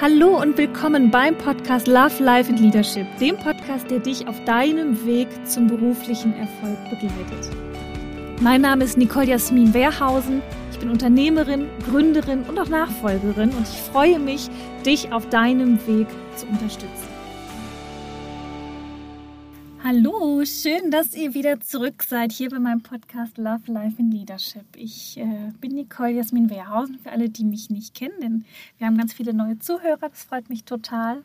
Hallo und willkommen beim Podcast Love, Life and Leadership, dem Podcast, der dich auf deinem Weg zum beruflichen Erfolg begleitet. Mein Name ist Nicole Jasmin Wehrhausen. Ich bin Unternehmerin, Gründerin und auch Nachfolgerin und ich freue mich, dich auf deinem Weg zu unterstützen. Hallo, schön, dass ihr wieder zurück seid hier bei meinem Podcast Love, Life and Leadership. Ich äh, bin Nicole Jasmin Wehrhausen, für alle, die mich nicht kennen, denn wir haben ganz viele neue Zuhörer, das freut mich total.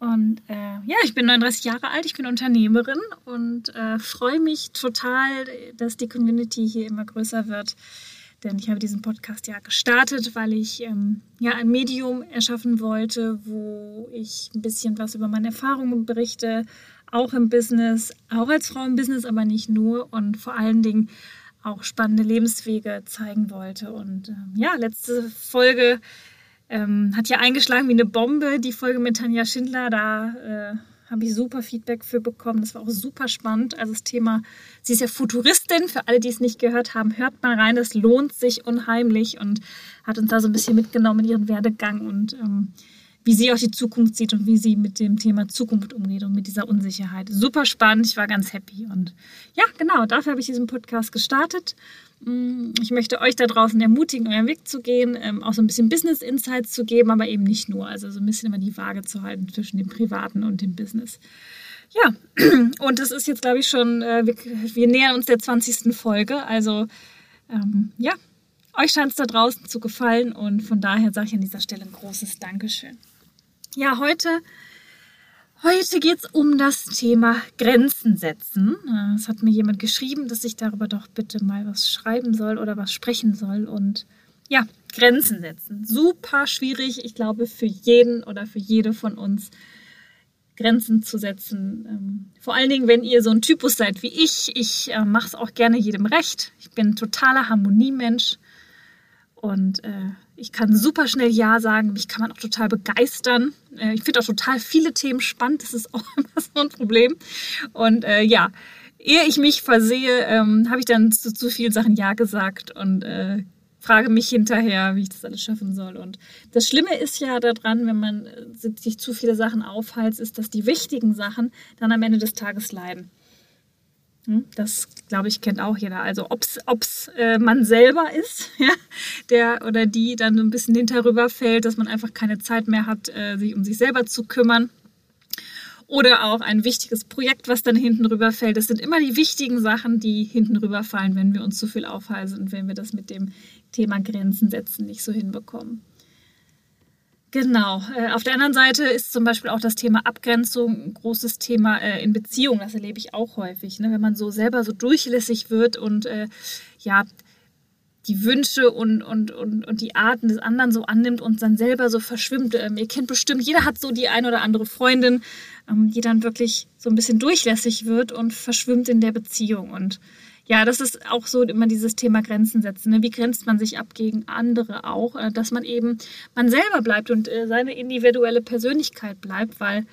Und äh, ja, ich bin 39 Jahre alt, ich bin Unternehmerin und äh, freue mich total, dass die Community hier immer größer wird. Denn ich habe diesen Podcast ja gestartet, weil ich ähm, ja ein Medium erschaffen wollte, wo ich ein bisschen was über meine Erfahrungen berichte, auch im Business, auch als Frau im Business, aber nicht nur und vor allen Dingen auch spannende Lebenswege zeigen wollte. Und ähm, ja, letzte Folge ähm, hat ja eingeschlagen wie eine Bombe, die Folge mit Tanja Schindler. Da äh, habe ich super Feedback für bekommen. Das war auch super spannend. Also das Thema, sie ist ja Futuristin. Für alle, die es nicht gehört haben, hört mal rein. Das lohnt sich unheimlich und hat uns da so ein bisschen mitgenommen in ihren Werdegang und ähm, wie sie auch die Zukunft sieht und wie sie mit dem Thema Zukunft umgeht und mit dieser Unsicherheit. Super spannend, ich war ganz happy. Und ja, genau, dafür habe ich diesen Podcast gestartet. Mm, ich möchte euch da draußen ermutigen, euren Weg zu gehen, ähm, auch so ein bisschen Business Insights zu geben, aber eben nicht nur. Also so ein bisschen immer die Waage zu halten zwischen dem Privaten und dem Business. Ja, und das ist jetzt, glaube ich, schon, äh, wir, wir nähern uns der 20. Folge. Also ähm, ja, euch scheint es da draußen zu gefallen und von daher sage ich an dieser Stelle ein großes Dankeschön. Ja, heute, heute geht es um das Thema Grenzen setzen. Äh, es hat mir jemand geschrieben, dass ich darüber doch bitte mal was schreiben soll oder was sprechen soll. Und ja, Grenzen setzen. Super schwierig, ich glaube, für jeden oder für jede von uns. Grenzen zu setzen. Ähm, vor allen Dingen, wenn ihr so ein Typus seid wie ich. Ich äh, mache es auch gerne jedem recht. Ich bin totaler Harmoniemensch. Und äh, ich kann super schnell Ja sagen. Mich kann man auch total begeistern. Äh, ich finde auch total viele Themen spannend. Das ist auch immer so ein Problem. Und äh, ja, ehe ich mich versehe, ähm, habe ich dann zu zu vielen Sachen Ja gesagt und äh, frage mich hinterher, wie ich das alles schaffen soll. Und das Schlimme ist ja daran, wenn man äh, sich zu viele Sachen aufheizt, ist, dass die wichtigen Sachen dann am Ende des Tages leiden. Hm? Das, glaube ich, kennt auch jeder. Also ob es äh, man selber ist, ja, der oder die dann so ein bisschen hinterüber fällt, dass man einfach keine Zeit mehr hat, äh, sich um sich selber zu kümmern. Oder auch ein wichtiges Projekt, was dann hinten rüberfällt. Das sind immer die wichtigen Sachen, die hinten rüberfallen, wenn wir uns zu viel aufhalten und wenn wir das mit dem Thema Grenzen setzen nicht so hinbekommen. Genau. Äh, auf der anderen Seite ist zum Beispiel auch das Thema Abgrenzung ein großes Thema äh, in Beziehungen. Das erlebe ich auch häufig. Ne? Wenn man so selber so durchlässig wird und äh, ja, die Wünsche und, und, und, und die Arten des anderen so annimmt und dann selber so verschwimmt. Ähm, ihr kennt bestimmt, jeder hat so die ein oder andere Freundin, ähm, die dann wirklich so ein bisschen durchlässig wird und verschwimmt in der Beziehung. Und ja, das ist auch so immer dieses Thema Grenzen setzen. Ne? Wie grenzt man sich ab gegen andere auch, äh, dass man eben man selber bleibt und äh, seine individuelle Persönlichkeit bleibt, weil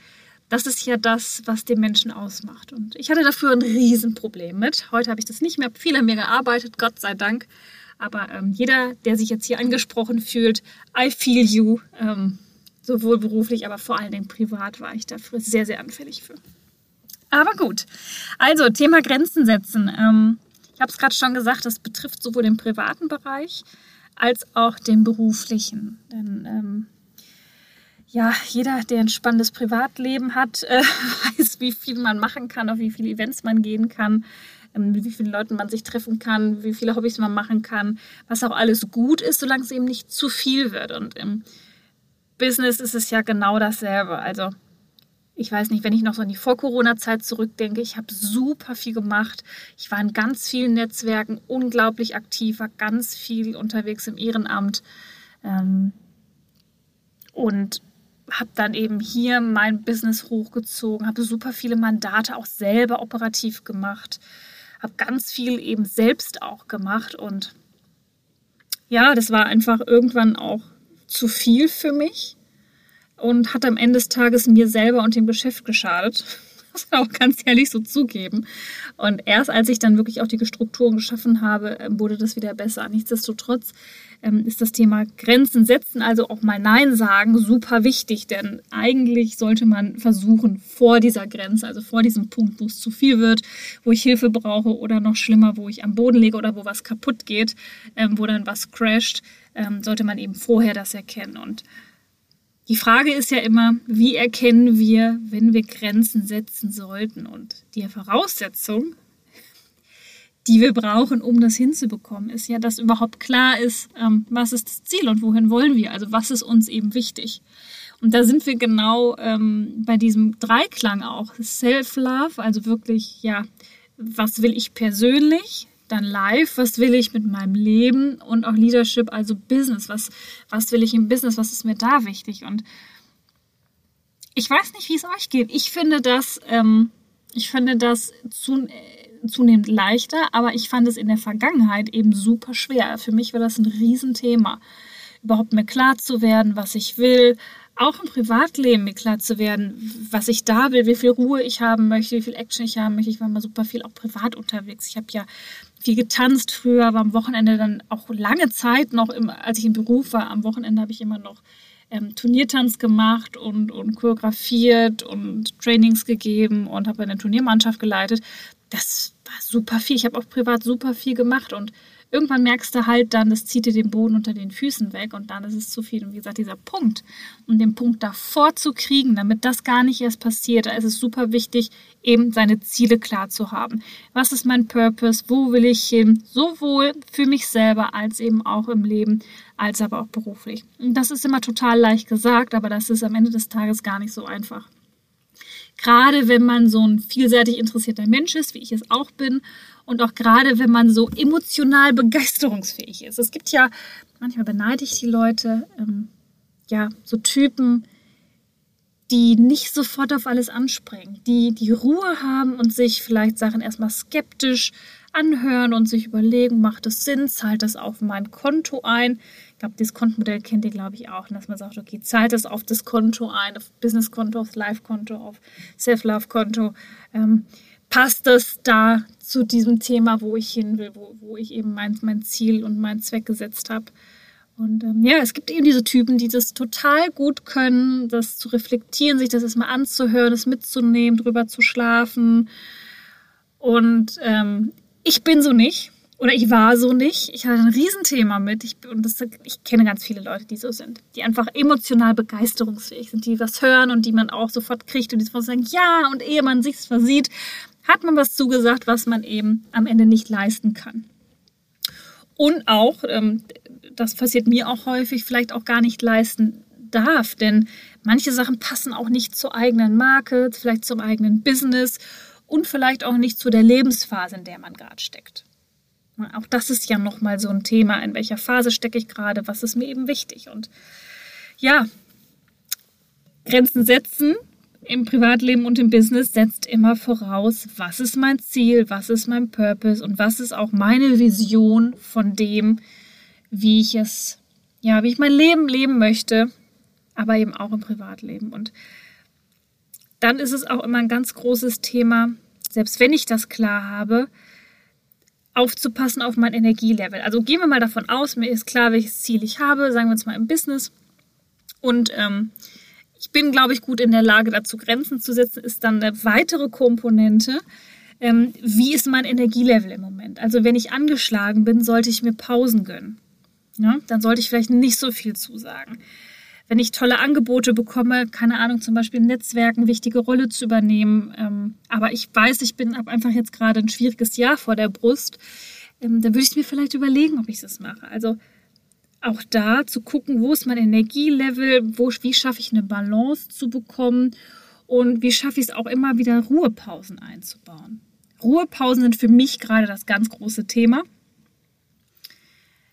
das ist ja das, was den Menschen ausmacht. Und ich hatte dafür ein Riesenproblem mit. Heute habe ich das nicht mehr. Viel an mir gearbeitet, Gott sei Dank. Aber ähm, jeder, der sich jetzt hier angesprochen fühlt, I feel you, ähm, sowohl beruflich, aber vor allen Dingen privat war ich dafür sehr, sehr anfällig für. Aber gut. Also, Thema Grenzen setzen. Ähm, ich habe es gerade schon gesagt, das betrifft sowohl den privaten Bereich als auch den beruflichen. Denn ähm, ja, jeder, der ein spannendes Privatleben hat, äh, weiß, wie viel man machen kann, auf wie viele Events man gehen kann, ähm, wie vielen Leuten man sich treffen kann, wie viele Hobbys man machen kann, was auch alles gut ist, solange es eben nicht zu viel wird. Und im Business ist es ja genau dasselbe. Also ich weiß nicht, wenn ich noch so an die Vor-Corona-Zeit zurückdenke, ich habe super viel gemacht. Ich war in ganz vielen Netzwerken unglaublich aktiv, war ganz viel unterwegs im Ehrenamt ähm, und habe dann eben hier mein Business hochgezogen, habe super viele Mandate auch selber operativ gemacht, habe ganz viel eben selbst auch gemacht und ja, das war einfach irgendwann auch zu viel für mich und hat am Ende des Tages mir selber und dem Geschäft geschadet. muss man auch ganz ehrlich so zugeben. Und erst als ich dann wirklich auch die Strukturen geschaffen habe, ähm, wurde das wieder besser. Nichtsdestotrotz ähm, ist das Thema Grenzen setzen, also auch mal Nein sagen, super wichtig, denn eigentlich sollte man versuchen, vor dieser Grenze, also vor diesem Punkt, wo es zu viel wird, wo ich Hilfe brauche oder noch schlimmer, wo ich am Boden liege oder wo was kaputt geht, ähm, wo dann was crasht, ähm, sollte man eben vorher das erkennen. Und die Frage ist ja immer, wie erkennen wir, wenn wir Grenzen setzen sollten? Und die Voraussetzung, die wir brauchen, um das hinzubekommen, ist ja, dass überhaupt klar ist, ähm, was ist das Ziel und wohin wollen wir? Also was ist uns eben wichtig? Und da sind wir genau ähm, bei diesem Dreiklang auch. Self-Love, also wirklich, ja, was will ich persönlich? Dann live, was will ich mit meinem Leben? Und auch Leadership, also Business. Was, was will ich im Business? Was ist mir da wichtig? Und ich weiß nicht, wie es euch geht. Ich finde das, ähm, ich finde das zu, zunehmend leichter, aber ich fand es in der Vergangenheit eben super schwer. Für mich war das ein Riesenthema, überhaupt mir klar zu werden, was ich will, auch im Privatleben mir klar zu werden, was ich da will, wie viel Ruhe ich haben möchte, wie viel Action ich haben möchte. Ich war mal super viel auch privat unterwegs. Ich habe ja viel getanzt früher, war am Wochenende dann auch lange Zeit noch, im, als ich im Beruf war, am Wochenende habe ich immer noch ähm, Turniertanz gemacht und, und choreografiert und Trainings gegeben und habe eine Turniermannschaft geleitet. Das war super viel. Ich habe auch privat super viel gemacht und irgendwann merkst du halt dann, das zieht dir den Boden unter den Füßen weg und dann ist es zu viel. Und wie gesagt, dieser Punkt, um den Punkt davor zu kriegen, damit das gar nicht erst passiert, da ist es super wichtig, eben seine Ziele klar zu haben. Was ist mein Purpose? Wo will ich hin? Sowohl für mich selber als eben auch im Leben, als aber auch beruflich. Und das ist immer total leicht gesagt, aber das ist am Ende des Tages gar nicht so einfach. Gerade wenn man so ein vielseitig interessierter Mensch ist, wie ich es auch bin, und auch gerade wenn man so emotional begeisterungsfähig ist. Es gibt ja, manchmal beneide ich die Leute, ähm, ja, so Typen, die nicht sofort auf alles anspringen, die die Ruhe haben und sich vielleicht Sachen erstmal skeptisch anhören und sich überlegen, macht es Sinn, zahlt das auf mein Konto ein? Ich glaube, dieses Kontenmodell kennt ihr, glaube ich, auch, dass man sagt, okay, zahlt das auf das Konto ein, auf Business-Konto, aufs Live-Konto, auf Self-Love-Konto. Ähm, passt das da zu diesem Thema, wo ich hin will, wo, wo ich eben mein, mein Ziel und meinen Zweck gesetzt habe? Und ähm, ja, es gibt eben diese Typen, die das total gut können, das zu reflektieren, sich das erstmal anzuhören, das mitzunehmen, drüber zu schlafen. Und ähm, ich bin so nicht. Oder ich war so nicht. Ich hatte ein Riesenthema mit. Ich, und das, ich kenne ganz viele Leute, die so sind. Die einfach emotional begeisterungsfähig sind, die was hören und die man auch sofort kriegt und die sofort sagen, ja, und ehe man sich's versieht, hat man was zugesagt, was man eben am Ende nicht leisten kann. Und auch, ähm, das passiert mir auch häufig, vielleicht auch gar nicht leisten darf, denn manche Sachen passen auch nicht zur eigenen Marke, vielleicht zum eigenen Business und vielleicht auch nicht zu der Lebensphase, in der man gerade steckt. Auch das ist ja nochmal so ein Thema, in welcher Phase stecke ich gerade, was ist mir eben wichtig. Und ja, Grenzen setzen im Privatleben und im Business setzt immer voraus, was ist mein Ziel, was ist mein Purpose und was ist auch meine Vision von dem, wie ich es, ja, wie ich mein Leben leben möchte, aber eben auch im Privatleben. Und dann ist es auch immer ein ganz großes Thema, selbst wenn ich das klar habe, aufzupassen auf mein Energielevel. Also gehen wir mal davon aus, mir ist klar, welches Ziel ich habe, sagen wir uns mal im Business. Und ähm, ich bin, glaube ich, gut in der Lage, dazu Grenzen zu setzen, ist dann eine weitere Komponente. Ähm, wie ist mein Energielevel im Moment? Also wenn ich angeschlagen bin, sollte ich mir Pausen gönnen. Ja? Dann sollte ich vielleicht nicht so viel zusagen wenn ich tolle Angebote bekomme, keine Ahnung, zum Beispiel in Netzwerken wichtige Rolle zu übernehmen, ähm, aber ich weiß, ich bin ab einfach jetzt gerade ein schwieriges Jahr vor der Brust, ähm, dann würde ich mir vielleicht überlegen, ob ich das mache. Also auch da zu gucken, wo ist mein Energielevel, wo, wie schaffe ich eine Balance zu bekommen und wie schaffe ich es auch immer wieder Ruhepausen einzubauen. Ruhepausen sind für mich gerade das ganz große Thema.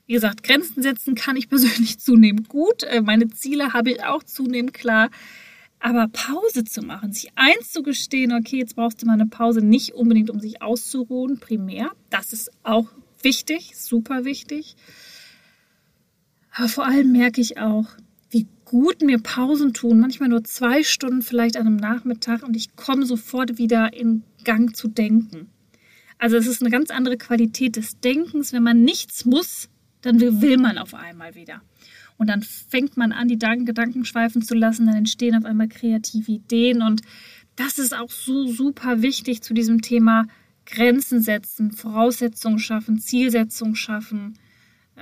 Wie gesagt, Grenzen setzen kann ich persönlich zunehmend gut. Äh, meine Ziele habe ich auch zunehmend klar. Aber Pause zu machen, sich einzugestehen, okay, jetzt brauchst du mal eine Pause, nicht unbedingt, um sich auszuruhen, primär. Das ist auch wichtig, super wichtig. Aber vor allem merke ich auch, wie gut mir Pausen tun, manchmal nur zwei Stunden vielleicht an einem Nachmittag und ich komme sofort wieder in Gang zu denken. Also es ist eine ganz andere Qualität des Denkens. Wenn man nichts muss, dann will man auf einmal wieder. Und dann fängt man an, die Gedanken schweifen zu lassen, dann entstehen auf einmal kreative Ideen. Und das ist auch so super wichtig zu diesem Thema Grenzen setzen, Voraussetzungen schaffen, Zielsetzungen schaffen,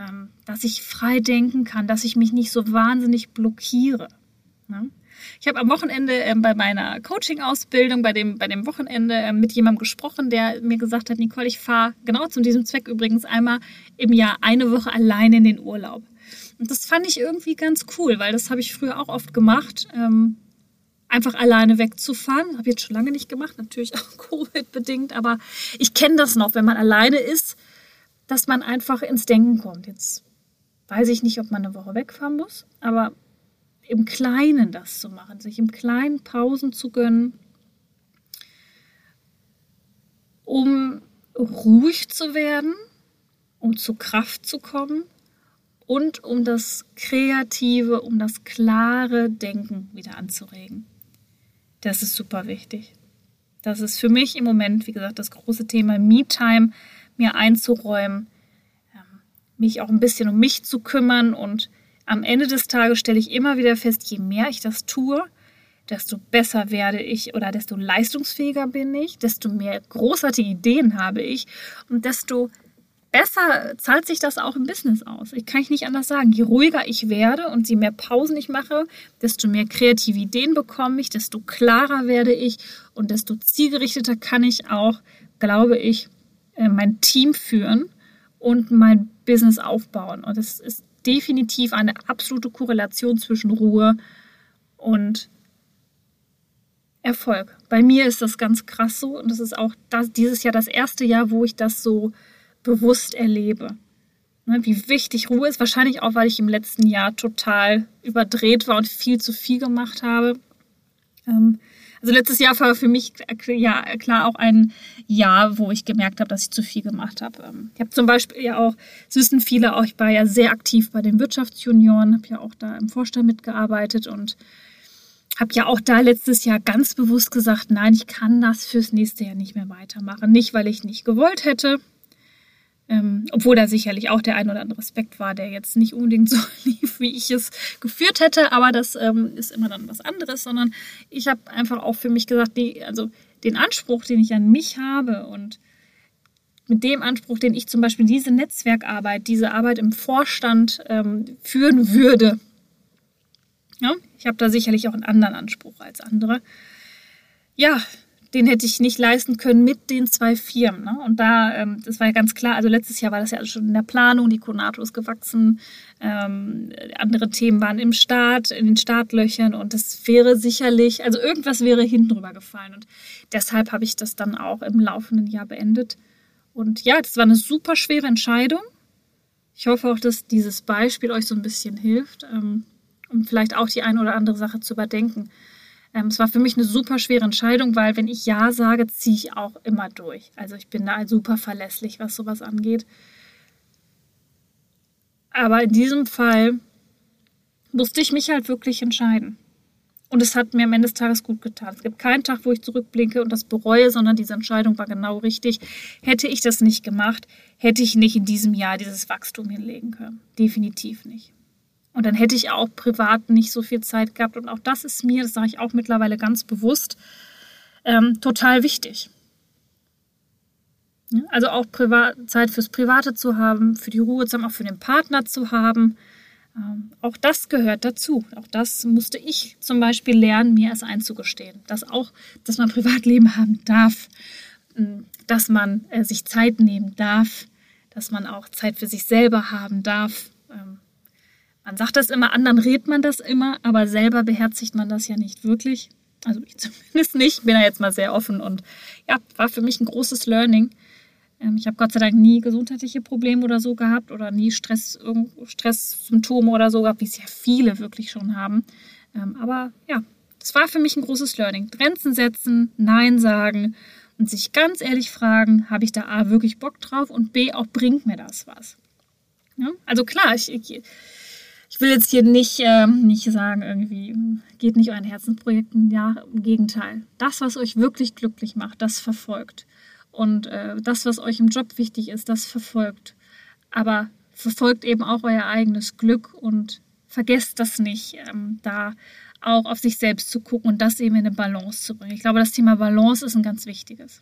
ähm, dass ich frei denken kann, dass ich mich nicht so wahnsinnig blockiere. Ne? Ich habe am Wochenende ähm, bei meiner Coaching-Ausbildung, bei dem, bei dem Wochenende ähm, mit jemandem gesprochen, der mir gesagt hat, Nicole, ich fahre genau zu diesem Zweck übrigens einmal im Jahr eine Woche alleine in den Urlaub. Und das fand ich irgendwie ganz cool, weil das habe ich früher auch oft gemacht. Ähm, einfach alleine wegzufahren. Habe ich jetzt schon lange nicht gemacht, natürlich auch Covid-bedingt, aber ich kenne das noch, wenn man alleine ist dass man einfach ins Denken kommt. Jetzt weiß ich nicht, ob man eine Woche wegfahren muss, aber im Kleinen das zu machen, sich im Kleinen Pausen zu gönnen, um ruhig zu werden, um zu Kraft zu kommen und um das kreative, um das klare Denken wieder anzuregen. Das ist super wichtig. Das ist für mich im Moment, wie gesagt, das große Thema Me-Time mir einzuräumen, ähm, mich auch ein bisschen um mich zu kümmern. Und am Ende des Tages stelle ich immer wieder fest, je mehr ich das tue, desto besser werde ich oder desto leistungsfähiger bin ich, desto mehr großartige Ideen habe ich und desto besser zahlt sich das auch im Business aus. Ich kann ich nicht anders sagen. Je ruhiger ich werde und je mehr Pausen ich mache, desto mehr kreative Ideen bekomme ich, desto klarer werde ich und desto zielgerichteter kann ich auch, glaube ich, mein Team führen und mein Business aufbauen. Und es ist definitiv eine absolute Korrelation zwischen Ruhe und Erfolg. Bei mir ist das ganz krass so und das ist auch das, dieses Jahr das erste Jahr, wo ich das so bewusst erlebe. Ne, wie wichtig Ruhe ist, wahrscheinlich auch, weil ich im letzten Jahr total überdreht war und viel zu viel gemacht habe. Ähm, also letztes Jahr war für mich ja klar auch ein Jahr, wo ich gemerkt habe, dass ich zu viel gemacht habe. Ähm, ich habe zum Beispiel ja auch, es wissen viele auch, ich war ja sehr aktiv bei den Wirtschaftsjunioren, habe ja auch da im Vorstand mitgearbeitet und habe ja auch da letztes Jahr ganz bewusst gesagt, nein, ich kann das fürs nächste Jahr nicht mehr weitermachen. Nicht, weil ich nicht gewollt hätte, obwohl da sicherlich auch der ein oder andere Aspekt war, der jetzt nicht unbedingt so lief, wie ich es geführt hätte, aber das ähm, ist immer dann was anderes, sondern ich habe einfach auch für mich gesagt, die, also den Anspruch, den ich an mich habe und mit dem Anspruch, den ich zum Beispiel diese Netzwerkarbeit, diese Arbeit im Vorstand ähm, führen würde. Ja, ich habe da sicherlich auch einen anderen Anspruch als andere. Ja, den hätte ich nicht leisten können mit den zwei Firmen. Ne? Und da, ähm, das war ja ganz klar, also letztes Jahr war das ja schon in der Planung, die Konato ist gewachsen, ähm, andere Themen waren im Start, in den Startlöchern und das wäre sicherlich, also irgendwas wäre hinten drüber gefallen. Und deshalb habe ich das dann auch im laufenden Jahr beendet. Und ja, das war eine super schwere Entscheidung. Ich hoffe auch, dass dieses Beispiel euch so ein bisschen hilft, ähm, um vielleicht auch die eine oder andere Sache zu überdenken. Ähm, es war für mich eine super schwere Entscheidung, weil wenn ich Ja sage, ziehe ich auch immer durch. Also ich bin da super verlässlich, was sowas angeht. Aber in diesem Fall musste ich mich halt wirklich entscheiden. Und es hat mir am Ende des Tages gut getan. Es gibt keinen Tag, wo ich zurückblinke und das bereue, sondern diese Entscheidung war genau richtig. Hätte ich das nicht gemacht, hätte ich nicht in diesem Jahr dieses Wachstum hinlegen können. Definitiv nicht. Und dann hätte ich auch privat nicht so viel Zeit gehabt. Und auch das ist mir, das sage ich auch mittlerweile ganz bewusst, ähm, total wichtig. Also auch Privat Zeit fürs Private zu haben, für die Ruhe zu haben, auch für den Partner zu haben. Ähm, auch das gehört dazu. Auch das musste ich zum Beispiel lernen, mir es einzugestehen. Dass auch, dass man Privatleben haben darf, ähm, dass man äh, sich Zeit nehmen darf, dass man auch Zeit für sich selber haben darf. Ähm, man sagt das immer, anderen redet man das immer, aber selber beherzigt man das ja nicht wirklich. Also ich zumindest nicht. Ich bin da jetzt mal sehr offen und ja, war für mich ein großes Learning. Ähm, ich habe Gott sei Dank nie gesundheitliche Probleme oder so gehabt oder nie Stress, Stresssymptome oder so gehabt, wie es ja viele wirklich schon haben. Ähm, aber ja, das war für mich ein großes Learning. Grenzen setzen, Nein sagen und sich ganz ehrlich fragen, habe ich da A wirklich Bock drauf und B auch bringt mir das was. Ja? Also klar, ich, ich ich will jetzt hier nicht, äh, nicht sagen, irgendwie, geht nicht euren Herzensprojekten. Ja, im Gegenteil. Das, was euch wirklich glücklich macht, das verfolgt. Und äh, das, was euch im Job wichtig ist, das verfolgt. Aber verfolgt eben auch euer eigenes Glück und vergesst das nicht, ähm, da auch auf sich selbst zu gucken und das eben in eine Balance zu bringen. Ich glaube, das Thema Balance ist ein ganz wichtiges.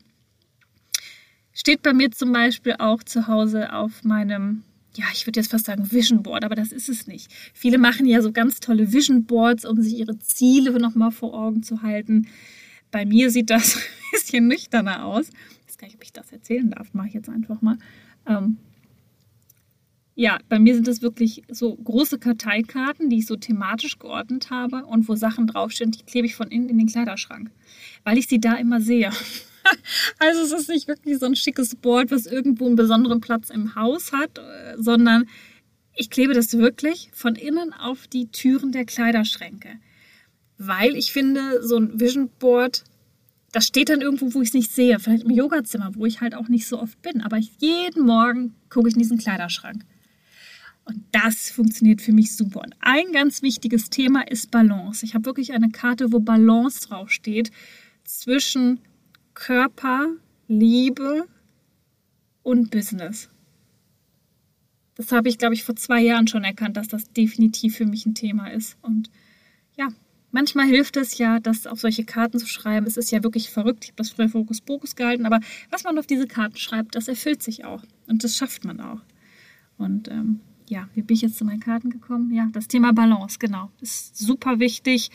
Steht bei mir zum Beispiel auch zu Hause auf meinem, ja, ich würde jetzt fast sagen Vision Board, aber das ist es nicht. Viele machen ja so ganz tolle Vision Boards, um sich ihre Ziele nochmal vor Augen zu halten. Bei mir sieht das ein bisschen nüchterner aus. Ich weiß gar nicht, ob ich das erzählen darf, mache ich jetzt einfach mal. Ähm, ja, bei mir sind das wirklich so große Karteikarten, die ich so thematisch geordnet habe und wo Sachen draufstehen, die klebe ich von innen in den Kleiderschrank, weil ich sie da immer sehe. also es ist nicht wirklich so ein schickes Board, was irgendwo einen besonderen Platz im Haus hat, äh, sondern ich klebe das wirklich von innen auf die Türen der Kleiderschränke. Weil ich finde, so ein Vision Board, das steht dann irgendwo, wo ich es nicht sehe. Vielleicht im Yogazimmer, wo ich halt auch nicht so oft bin. Aber jeden Morgen gucke ich in diesen Kleiderschrank. Und das funktioniert für mich super. Und ein ganz wichtiges Thema ist Balance. Ich habe wirklich eine Karte, wo Balance draufsteht zwischen Körper, Liebe und Business. Das habe ich, glaube ich, vor zwei Jahren schon erkannt, dass das definitiv für mich ein Thema ist. Und ja, manchmal hilft es ja, das auf solche Karten zu schreiben. Es ist ja wirklich verrückt. Ich habe das früher Fokus Pokus gehalten, aber was man auf diese Karten schreibt, das erfüllt sich auch. Und das schafft man auch. Und ähm, ja, wie bin ich jetzt zu meinen Karten gekommen? Ja, das Thema Balance, genau. Ist super wichtig.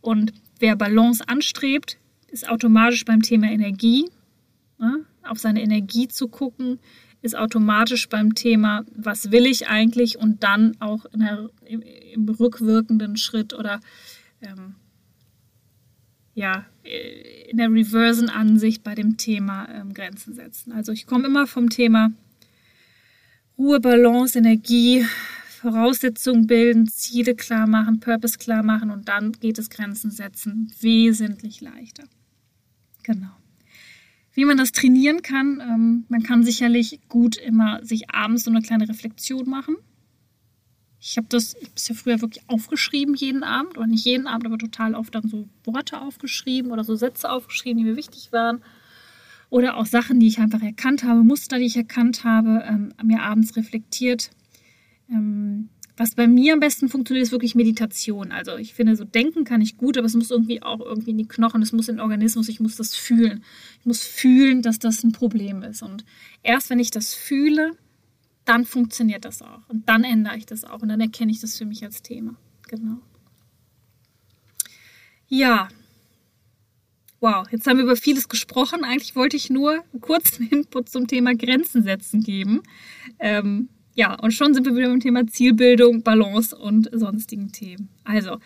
Und wer Balance anstrebt, ist automatisch beim Thema Energie. Ne? Auf seine Energie zu gucken, ist automatisch beim Thema, was will ich eigentlich? Und dann auch der, im, im, rückwirkenden Schritt oder ähm, ja, in der reversen Ansicht bei dem Thema ähm, Grenzen setzen. Also ich komme immer vom Thema Ruhe, Balance, Energie, Voraussetzungen bilden, Ziele klar machen, Purpose klar machen und dann geht es Grenzen setzen wesentlich leichter. Genau. Wie man das trainieren kann, ähm, man kann sicherlich gut immer sich abends so eine kleine Reflexion machen. Ich habe das ich ja früher wirklich aufgeschrieben jeden Abend, oder nicht jeden Abend, aber total oft dann so Worte aufgeschrieben oder so Sätze aufgeschrieben, die mir wichtig waren oder auch Sachen, die ich einfach erkannt habe, Muster, die ich erkannt habe, ähm, mir abends reflektiert. Ähm, was bei mir am besten funktioniert, ist wirklich Meditation. Also ich finde, so denken kann ich gut, aber es muss irgendwie auch irgendwie in die Knochen, es muss in den Organismus, ich muss das fühlen. Ich muss fühlen, dass das ein Problem ist. Und erst wenn ich das fühle, dann funktioniert das auch. Und dann ändere ich das auch. Und dann erkenne ich das für mich als Thema. Genau. Ja, Wow, jetzt haben wir über vieles gesprochen. Eigentlich wollte ich nur einen kurzen Input zum Thema Grenzen setzen geben. Ähm, ja, und schon sind wir wieder beim Thema Zielbildung, Balance und sonstigen Themen. Also,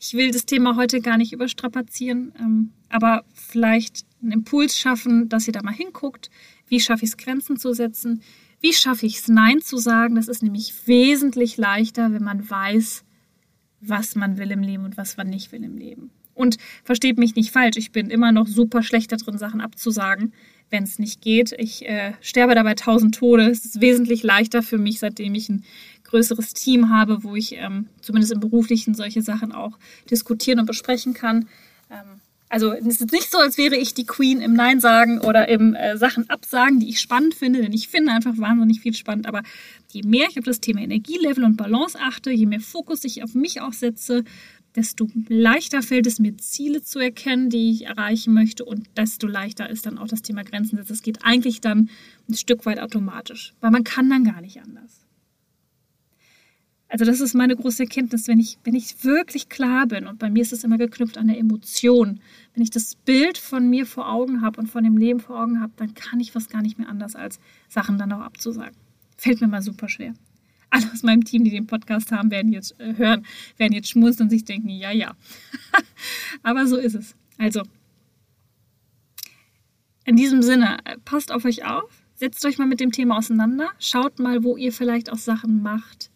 ich will das Thema heute gar nicht überstrapazieren, ähm, aber vielleicht einen Impuls schaffen, dass ihr da mal hinguckt. Wie schaffe ich es, Grenzen zu setzen? Wie schaffe ich es, Nein zu sagen? Das ist nämlich wesentlich leichter, wenn man weiß, was man will im Leben und was man nicht will im Leben. Und versteht mich nicht falsch, ich bin immer noch super schlecht darin, Sachen abzusagen, wenn es nicht geht. Ich äh, sterbe dabei tausend Tode. Es ist wesentlich leichter für mich, seitdem ich ein größeres Team habe, wo ich ähm, zumindest im Beruflichen solche Sachen auch diskutieren und besprechen kann. Ähm, also es ist nicht so, als wäre ich die Queen im Nein sagen oder im äh, Sachen absagen, die ich spannend finde, denn ich finde einfach wahnsinnig viel spannend. Aber je mehr ich auf das Thema Energielevel und Balance achte, je mehr Fokus ich auf mich auch setze, desto leichter fällt es mir, Ziele zu erkennen, die ich erreichen möchte und desto leichter ist dann auch das Thema Grenzen. Das geht eigentlich dann ein Stück weit automatisch, weil man kann dann gar nicht anders. Also das ist meine große Erkenntnis, wenn ich, wenn ich wirklich klar bin und bei mir ist es immer geknüpft an der Emotion, wenn ich das Bild von mir vor Augen habe und von dem Leben vor Augen habe, dann kann ich was gar nicht mehr anders als Sachen dann auch abzusagen. Fällt mir mal super schwer alle aus meinem Team, die den Podcast haben, werden jetzt äh, hören, werden jetzt schmunzeln und sich denken, ja, ja. Aber so ist es. Also, in diesem Sinne, äh, passt auf euch auf, setzt euch mal mit dem Thema auseinander, schaut mal, wo ihr vielleicht auch Sachen macht,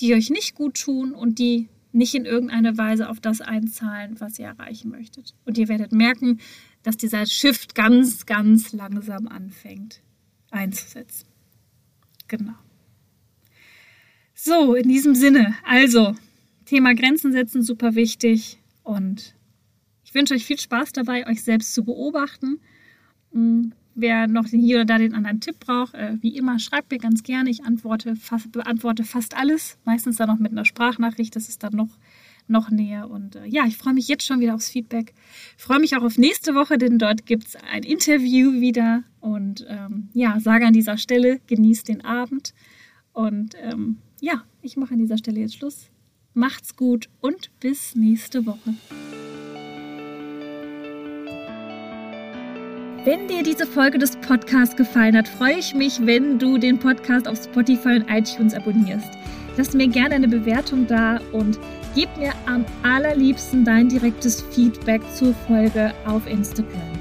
die euch nicht gut tun und die nicht in irgendeiner Weise auf das einzahlen, was ihr erreichen möchtet. Und ihr werdet merken, dass dieser Shift ganz, ganz langsam anfängt einzusetzen. Genau. So, in diesem Sinne, also Thema Grenzen setzen, super wichtig und ich wünsche euch viel Spaß dabei, euch selbst zu beobachten. Hm, wer noch hier oder da den anderen Tipp braucht, äh, wie immer, schreibt mir ganz gerne. Ich antworte fast, beantworte fast alles, meistens dann noch mit einer Sprachnachricht. Das ist dann noch noch näher. Und äh, ja, ich freue mich jetzt schon wieder aufs Feedback. Ich freue mich auch auf nächste Woche, denn dort gibt es ein Interview wieder. Und ähm, ja, sage an dieser Stelle, genießt den Abend. Und ähm, ja, ich mache an dieser Stelle jetzt Schluss. Macht's gut und bis nächste Woche. Wenn dir diese Folge des Podcasts gefallen hat, freue ich mich, wenn du den Podcast auf Spotify und iTunes abonnierst. Lass mir gerne eine Bewertung da und Gib mir am allerliebsten dein direktes Feedback zur Folge auf Instagram.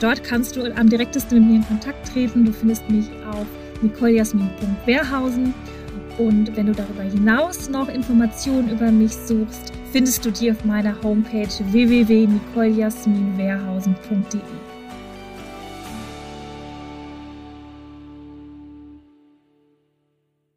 Dort kannst du am direktesten mit mir in Kontakt treten. Du findest mich auf nicolejasmin.wehrhausen. Und wenn du darüber hinaus noch Informationen über mich suchst, findest du die auf meiner Homepage www.nicolejasminwehrhausen.de.